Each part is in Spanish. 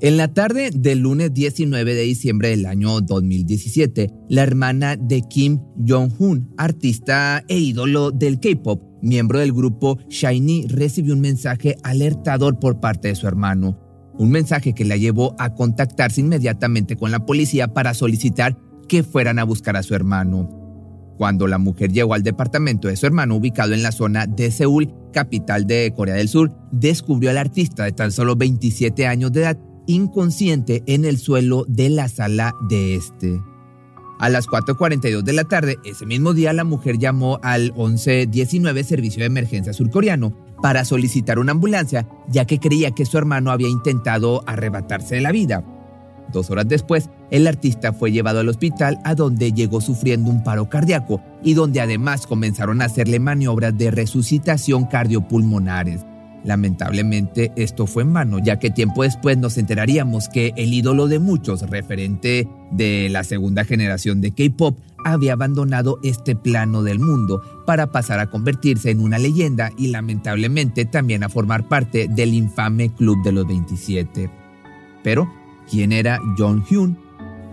En la tarde del lunes 19 de diciembre del año 2017, la hermana de Kim Jong-un, artista e ídolo del K-pop, miembro del grupo Shiny, recibió un mensaje alertador por parte de su hermano. Un mensaje que la llevó a contactarse inmediatamente con la policía para solicitar que fueran a buscar a su hermano. Cuando la mujer llegó al departamento de su hermano ubicado en la zona de Seúl, capital de Corea del Sur, descubrió al artista de tan solo 27 años de edad inconsciente en el suelo de la sala de este. A las 4.42 de la tarde, ese mismo día, la mujer llamó al 1119 Servicio de Emergencia Surcoreano para solicitar una ambulancia, ya que creía que su hermano había intentado arrebatarse de la vida. Dos horas después, el artista fue llevado al hospital a donde llegó sufriendo un paro cardíaco y donde además comenzaron a hacerle maniobras de resucitación cardiopulmonares. Lamentablemente esto fue en vano, ya que tiempo después nos enteraríamos que el ídolo de muchos, referente de la segunda generación de K-Pop, había abandonado este plano del mundo para pasar a convertirse en una leyenda y lamentablemente también a formar parte del infame Club de los 27. Pero, ¿quién era John Hyun?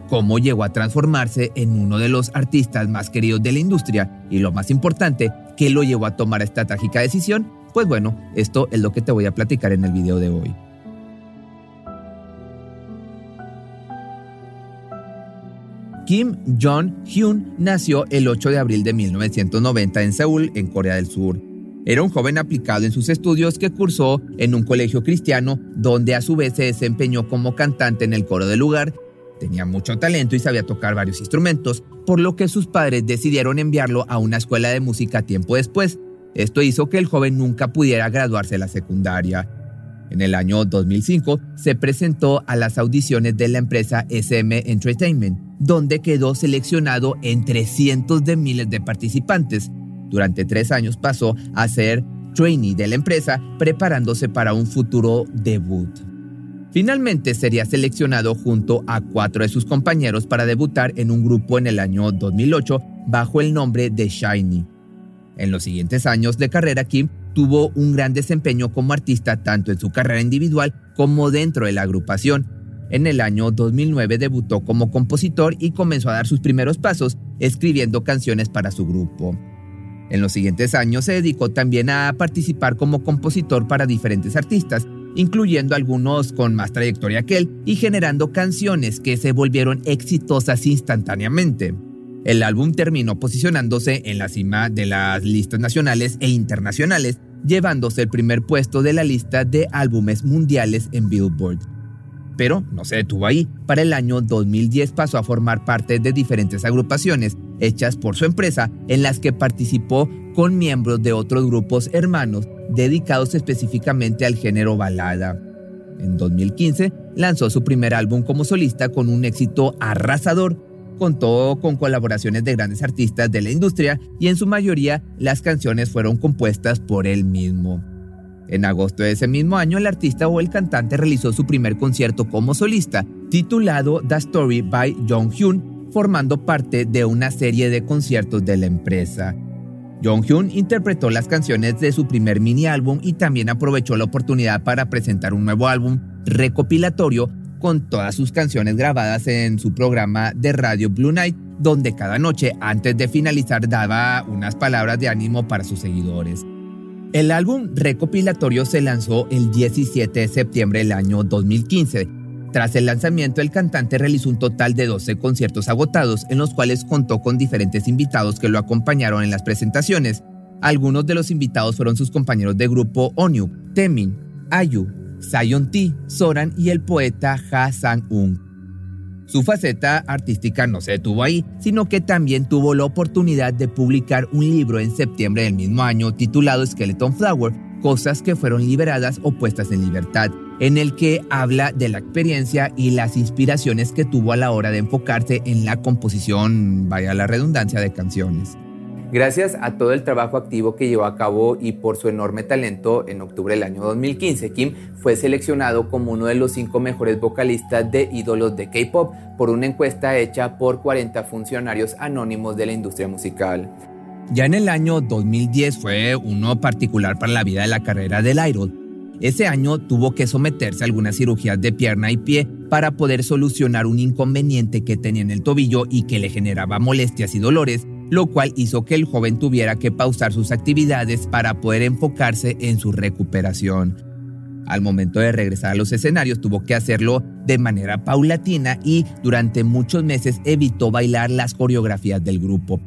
¿Cómo llegó a transformarse en uno de los artistas más queridos de la industria? Y lo más importante, ¿qué lo llevó a tomar esta trágica decisión? Pues bueno, esto es lo que te voy a platicar en el video de hoy. Kim Jong-hyun nació el 8 de abril de 1990 en Seúl, en Corea del Sur. Era un joven aplicado en sus estudios que cursó en un colegio cristiano, donde a su vez se desempeñó como cantante en el coro del lugar. Tenía mucho talento y sabía tocar varios instrumentos, por lo que sus padres decidieron enviarlo a una escuela de música tiempo después, esto hizo que el joven nunca pudiera graduarse de la secundaria. En el año 2005 se presentó a las audiciones de la empresa SM Entertainment, donde quedó seleccionado entre cientos de miles de participantes. Durante tres años pasó a ser trainee de la empresa, preparándose para un futuro debut. Finalmente sería seleccionado junto a cuatro de sus compañeros para debutar en un grupo en el año 2008 bajo el nombre de Shiny. En los siguientes años de carrera, Kim tuvo un gran desempeño como artista tanto en su carrera individual como dentro de la agrupación. En el año 2009 debutó como compositor y comenzó a dar sus primeros pasos escribiendo canciones para su grupo. En los siguientes años se dedicó también a participar como compositor para diferentes artistas, incluyendo algunos con más trayectoria que él y generando canciones que se volvieron exitosas instantáneamente. El álbum terminó posicionándose en la cima de las listas nacionales e internacionales, llevándose el primer puesto de la lista de álbumes mundiales en Billboard. Pero no se detuvo ahí. Para el año 2010 pasó a formar parte de diferentes agrupaciones hechas por su empresa en las que participó con miembros de otros grupos hermanos dedicados específicamente al género balada. En 2015 lanzó su primer álbum como solista con un éxito arrasador contó con colaboraciones de grandes artistas de la industria y en su mayoría las canciones fueron compuestas por él mismo. En agosto de ese mismo año, el artista o el cantante realizó su primer concierto como solista, titulado The Story by Jong Hyun, formando parte de una serie de conciertos de la empresa. Jong Hyun interpretó las canciones de su primer mini álbum y también aprovechó la oportunidad para presentar un nuevo álbum recopilatorio con todas sus canciones grabadas en su programa de radio Blue Night, donde cada noche antes de finalizar daba unas palabras de ánimo para sus seguidores. El álbum recopilatorio se lanzó el 17 de septiembre del año 2015. Tras el lanzamiento, el cantante realizó un total de 12 conciertos agotados, en los cuales contó con diferentes invitados que lo acompañaron en las presentaciones. Algunos de los invitados fueron sus compañeros de grupo Onyu, Temin, Ayu, Sion T, Soran y el poeta Ha Sang-un. Su faceta artística no se detuvo ahí, sino que también tuvo la oportunidad de publicar un libro en septiembre del mismo año titulado Skeleton Flower, Cosas que fueron liberadas o puestas en libertad, en el que habla de la experiencia y las inspiraciones que tuvo a la hora de enfocarse en la composición, vaya la redundancia, de canciones. Gracias a todo el trabajo activo que llevó a cabo y por su enorme talento, en octubre del año 2015, Kim fue seleccionado como uno de los cinco mejores vocalistas de ídolos de K-Pop por una encuesta hecha por 40 funcionarios anónimos de la industria musical. Ya en el año 2010 fue uno particular para la vida de la carrera del idol. Ese año tuvo que someterse a algunas cirugías de pierna y pie para poder solucionar un inconveniente que tenía en el tobillo y que le generaba molestias y dolores, lo cual hizo que el joven tuviera que pausar sus actividades para poder enfocarse en su recuperación. Al momento de regresar a los escenarios tuvo que hacerlo de manera paulatina y durante muchos meses evitó bailar las coreografías del grupo.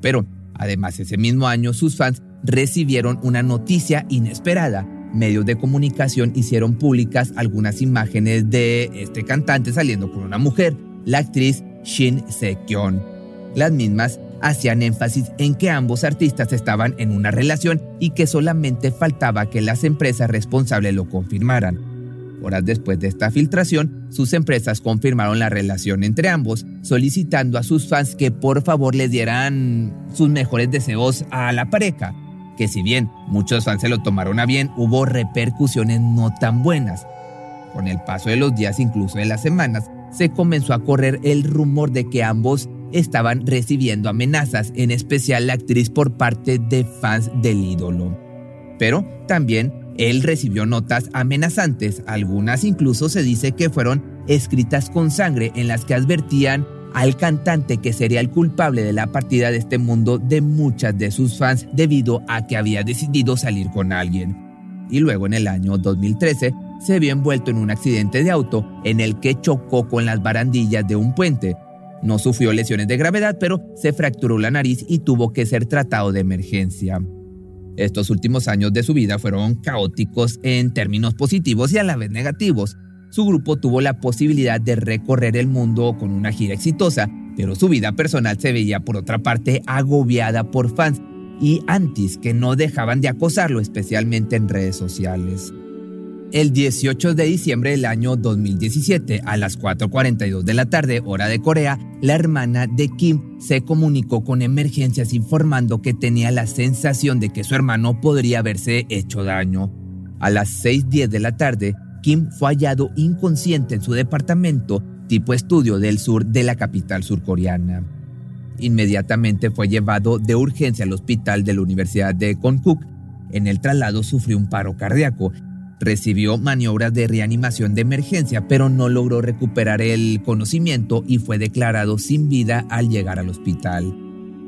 Pero además ese mismo año sus fans recibieron una noticia inesperada. Medios de comunicación hicieron públicas algunas imágenes de este cantante saliendo con una mujer, la actriz Shin Se-kyun. Las mismas hacían énfasis en que ambos artistas estaban en una relación y que solamente faltaba que las empresas responsables lo confirmaran. Horas después de esta filtración, sus empresas confirmaron la relación entre ambos, solicitando a sus fans que por favor les dieran sus mejores deseos a la pareja, que si bien muchos fans se lo tomaron a bien, hubo repercusiones no tan buenas. Con el paso de los días, incluso de las semanas, se comenzó a correr el rumor de que ambos estaban recibiendo amenazas, en especial la actriz por parte de fans del ídolo. Pero también él recibió notas amenazantes, algunas incluso se dice que fueron escritas con sangre en las que advertían al cantante que sería el culpable de la partida de este mundo de muchas de sus fans debido a que había decidido salir con alguien. Y luego en el año 2013 se vio envuelto en un accidente de auto en el que chocó con las barandillas de un puente, no sufrió lesiones de gravedad, pero se fracturó la nariz y tuvo que ser tratado de emergencia. Estos últimos años de su vida fueron caóticos en términos positivos y a la vez negativos. Su grupo tuvo la posibilidad de recorrer el mundo con una gira exitosa, pero su vida personal se veía por otra parte agobiada por fans y antis que no dejaban de acosarlo, especialmente en redes sociales. El 18 de diciembre del año 2017, a las 4.42 de la tarde, hora de Corea, la hermana de Kim se comunicó con emergencias informando que tenía la sensación de que su hermano podría haberse hecho daño. A las 6.10 de la tarde, Kim fue hallado inconsciente en su departamento tipo estudio del sur de la capital surcoreana. Inmediatamente fue llevado de urgencia al hospital de la Universidad de Konkuk. En el traslado sufrió un paro cardíaco Recibió maniobras de reanimación de emergencia, pero no logró recuperar el conocimiento y fue declarado sin vida al llegar al hospital.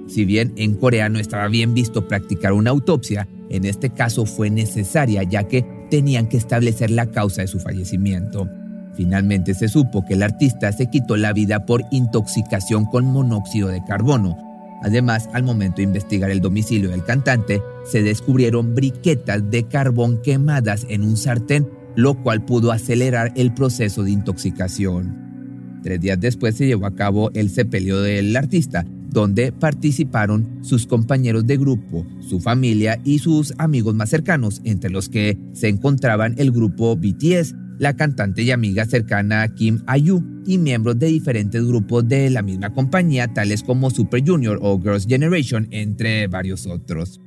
Si bien en Corea no estaba bien visto practicar una autopsia, en este caso fue necesaria ya que tenían que establecer la causa de su fallecimiento. Finalmente se supo que el artista se quitó la vida por intoxicación con monóxido de carbono, Además, al momento de investigar el domicilio del cantante, se descubrieron briquetas de carbón quemadas en un sartén, lo cual pudo acelerar el proceso de intoxicación. Tres días después se llevó a cabo el sepelio del artista, donde participaron sus compañeros de grupo, su familia y sus amigos más cercanos, entre los que se encontraban el grupo BTS, la cantante y amiga cercana Kim Ayu y miembros de diferentes grupos de la misma compañía, tales como Super Junior o Girls' Generation, entre varios otros.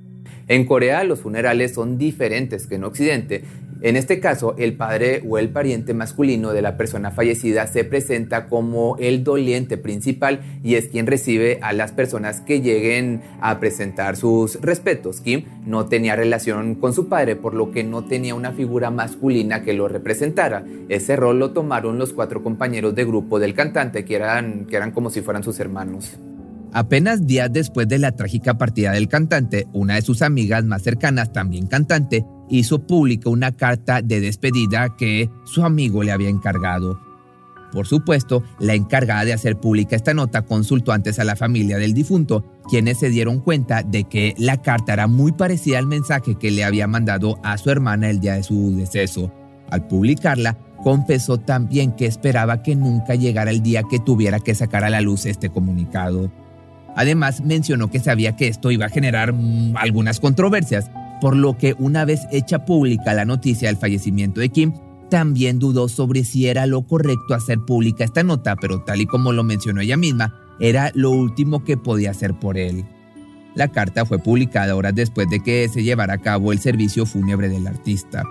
En Corea los funerales son diferentes que en Occidente en este caso, el padre o el pariente masculino de la persona fallecida se presenta como el doliente principal y es quien recibe a las personas que lleguen a presentar sus respetos. Kim no tenía relación con su padre, por lo que no tenía una figura masculina que lo representara. Ese rol lo tomaron los cuatro compañeros de grupo del cantante, que eran, que eran como si fueran sus hermanos. Apenas días después de la trágica partida del cantante, una de sus amigas más cercanas, también cantante, hizo pública una carta de despedida que su amigo le había encargado. Por supuesto, la encargada de hacer pública esta nota consultó antes a la familia del difunto, quienes se dieron cuenta de que la carta era muy parecida al mensaje que le había mandado a su hermana el día de su deceso. Al publicarla, confesó también que esperaba que nunca llegara el día que tuviera que sacar a la luz este comunicado. Además, mencionó que sabía que esto iba a generar mm, algunas controversias, por lo que una vez hecha pública la noticia del fallecimiento de Kim, también dudó sobre si era lo correcto hacer pública esta nota, pero tal y como lo mencionó ella misma, era lo último que podía hacer por él. La carta fue publicada horas después de que se llevara a cabo el servicio fúnebre del artista.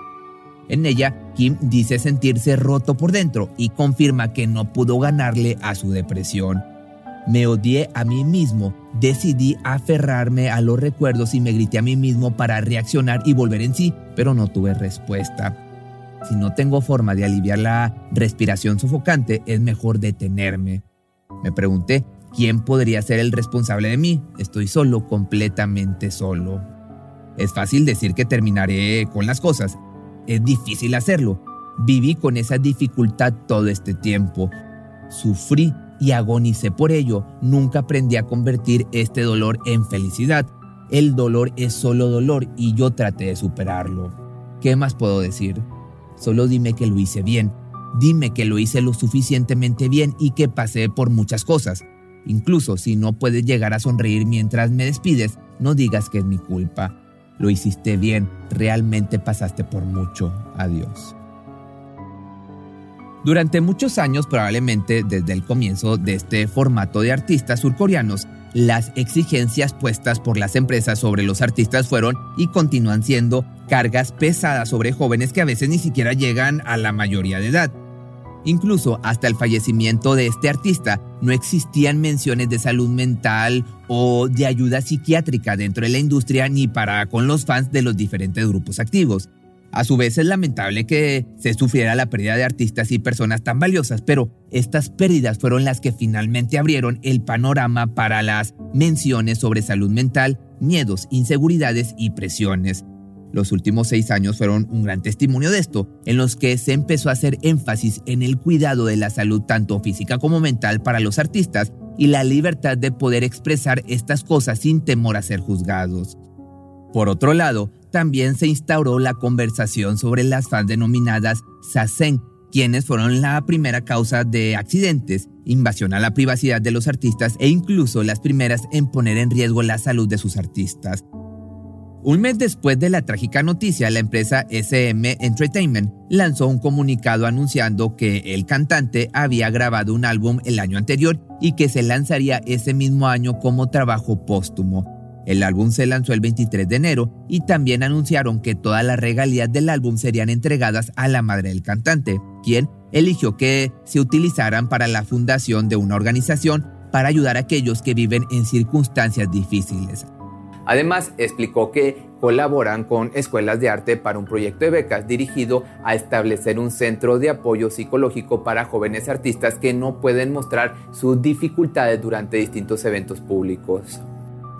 En ella, Kim dice sentirse roto por dentro y confirma que no pudo ganarle a su depresión. Me odié a mí mismo, decidí aferrarme a los recuerdos y me grité a mí mismo para reaccionar y volver en sí, pero no tuve respuesta. Si no tengo forma de aliviar la respiración sofocante, es mejor detenerme. Me pregunté, ¿quién podría ser el responsable de mí? Estoy solo, completamente solo. Es fácil decir que terminaré con las cosas. Es difícil hacerlo. Viví con esa dificultad todo este tiempo. Sufrí y agonicé por ello. Nunca aprendí a convertir este dolor en felicidad. El dolor es solo dolor y yo traté de superarlo. ¿Qué más puedo decir? Solo dime que lo hice bien. Dime que lo hice lo suficientemente bien y que pasé por muchas cosas. Incluso si no puedes llegar a sonreír mientras me despides, no digas que es mi culpa. Lo hiciste bien, realmente pasaste por mucho. Adiós. Durante muchos años, probablemente desde el comienzo de este formato de artistas surcoreanos, las exigencias puestas por las empresas sobre los artistas fueron y continúan siendo cargas pesadas sobre jóvenes que a veces ni siquiera llegan a la mayoría de edad. Incluso hasta el fallecimiento de este artista no existían menciones de salud mental o de ayuda psiquiátrica dentro de la industria ni para con los fans de los diferentes grupos activos. A su vez es lamentable que se sufriera la pérdida de artistas y personas tan valiosas, pero estas pérdidas fueron las que finalmente abrieron el panorama para las menciones sobre salud mental, miedos, inseguridades y presiones. Los últimos seis años fueron un gran testimonio de esto, en los que se empezó a hacer énfasis en el cuidado de la salud tanto física como mental para los artistas y la libertad de poder expresar estas cosas sin temor a ser juzgados. Por otro lado, también se instauró la conversación sobre las fans denominadas Sasen, quienes fueron la primera causa de accidentes, invasión a la privacidad de los artistas e incluso las primeras en poner en riesgo la salud de sus artistas. Un mes después de la trágica noticia, la empresa SM Entertainment lanzó un comunicado anunciando que el cantante había grabado un álbum el año anterior y que se lanzaría ese mismo año como trabajo póstumo. El álbum se lanzó el 23 de enero y también anunciaron que todas las regalías del álbum serían entregadas a la madre del cantante, quien eligió que se utilizaran para la fundación de una organización para ayudar a aquellos que viven en circunstancias difíciles. Además, explicó que colaboran con escuelas de arte para un proyecto de becas dirigido a establecer un centro de apoyo psicológico para jóvenes artistas que no pueden mostrar sus dificultades durante distintos eventos públicos.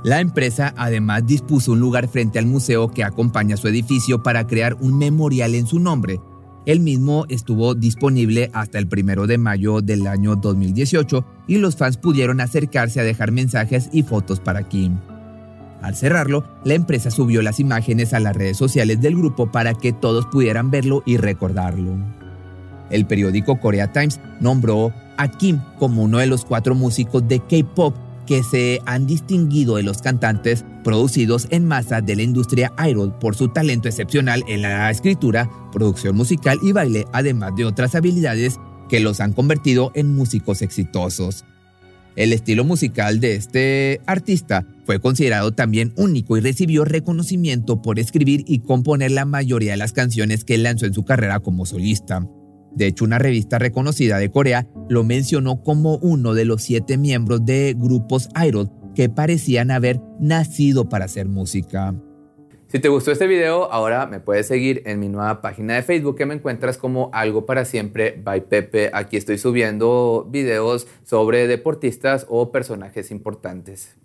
La empresa además dispuso un lugar frente al museo que acompaña su edificio para crear un memorial en su nombre. El mismo estuvo disponible hasta el primero de mayo del año 2018 y los fans pudieron acercarse a dejar mensajes y fotos para Kim. Al cerrarlo, la empresa subió las imágenes a las redes sociales del grupo para que todos pudieran verlo y recordarlo. El periódico Korea Times nombró a Kim como uno de los cuatro músicos de K-pop que se han distinguido de los cantantes producidos en masa de la industria idol por su talento excepcional en la escritura, producción musical y baile, además de otras habilidades que los han convertido en músicos exitosos. El estilo musical de este artista fue considerado también único y recibió reconocimiento por escribir y componer la mayoría de las canciones que lanzó en su carrera como solista. De hecho, una revista reconocida de Corea lo mencionó como uno de los siete miembros de grupos idol que parecían haber nacido para hacer música. Si te gustó este video, ahora me puedes seguir en mi nueva página de Facebook que me encuentras como Algo para Siempre by Pepe. Aquí estoy subiendo videos sobre deportistas o personajes importantes.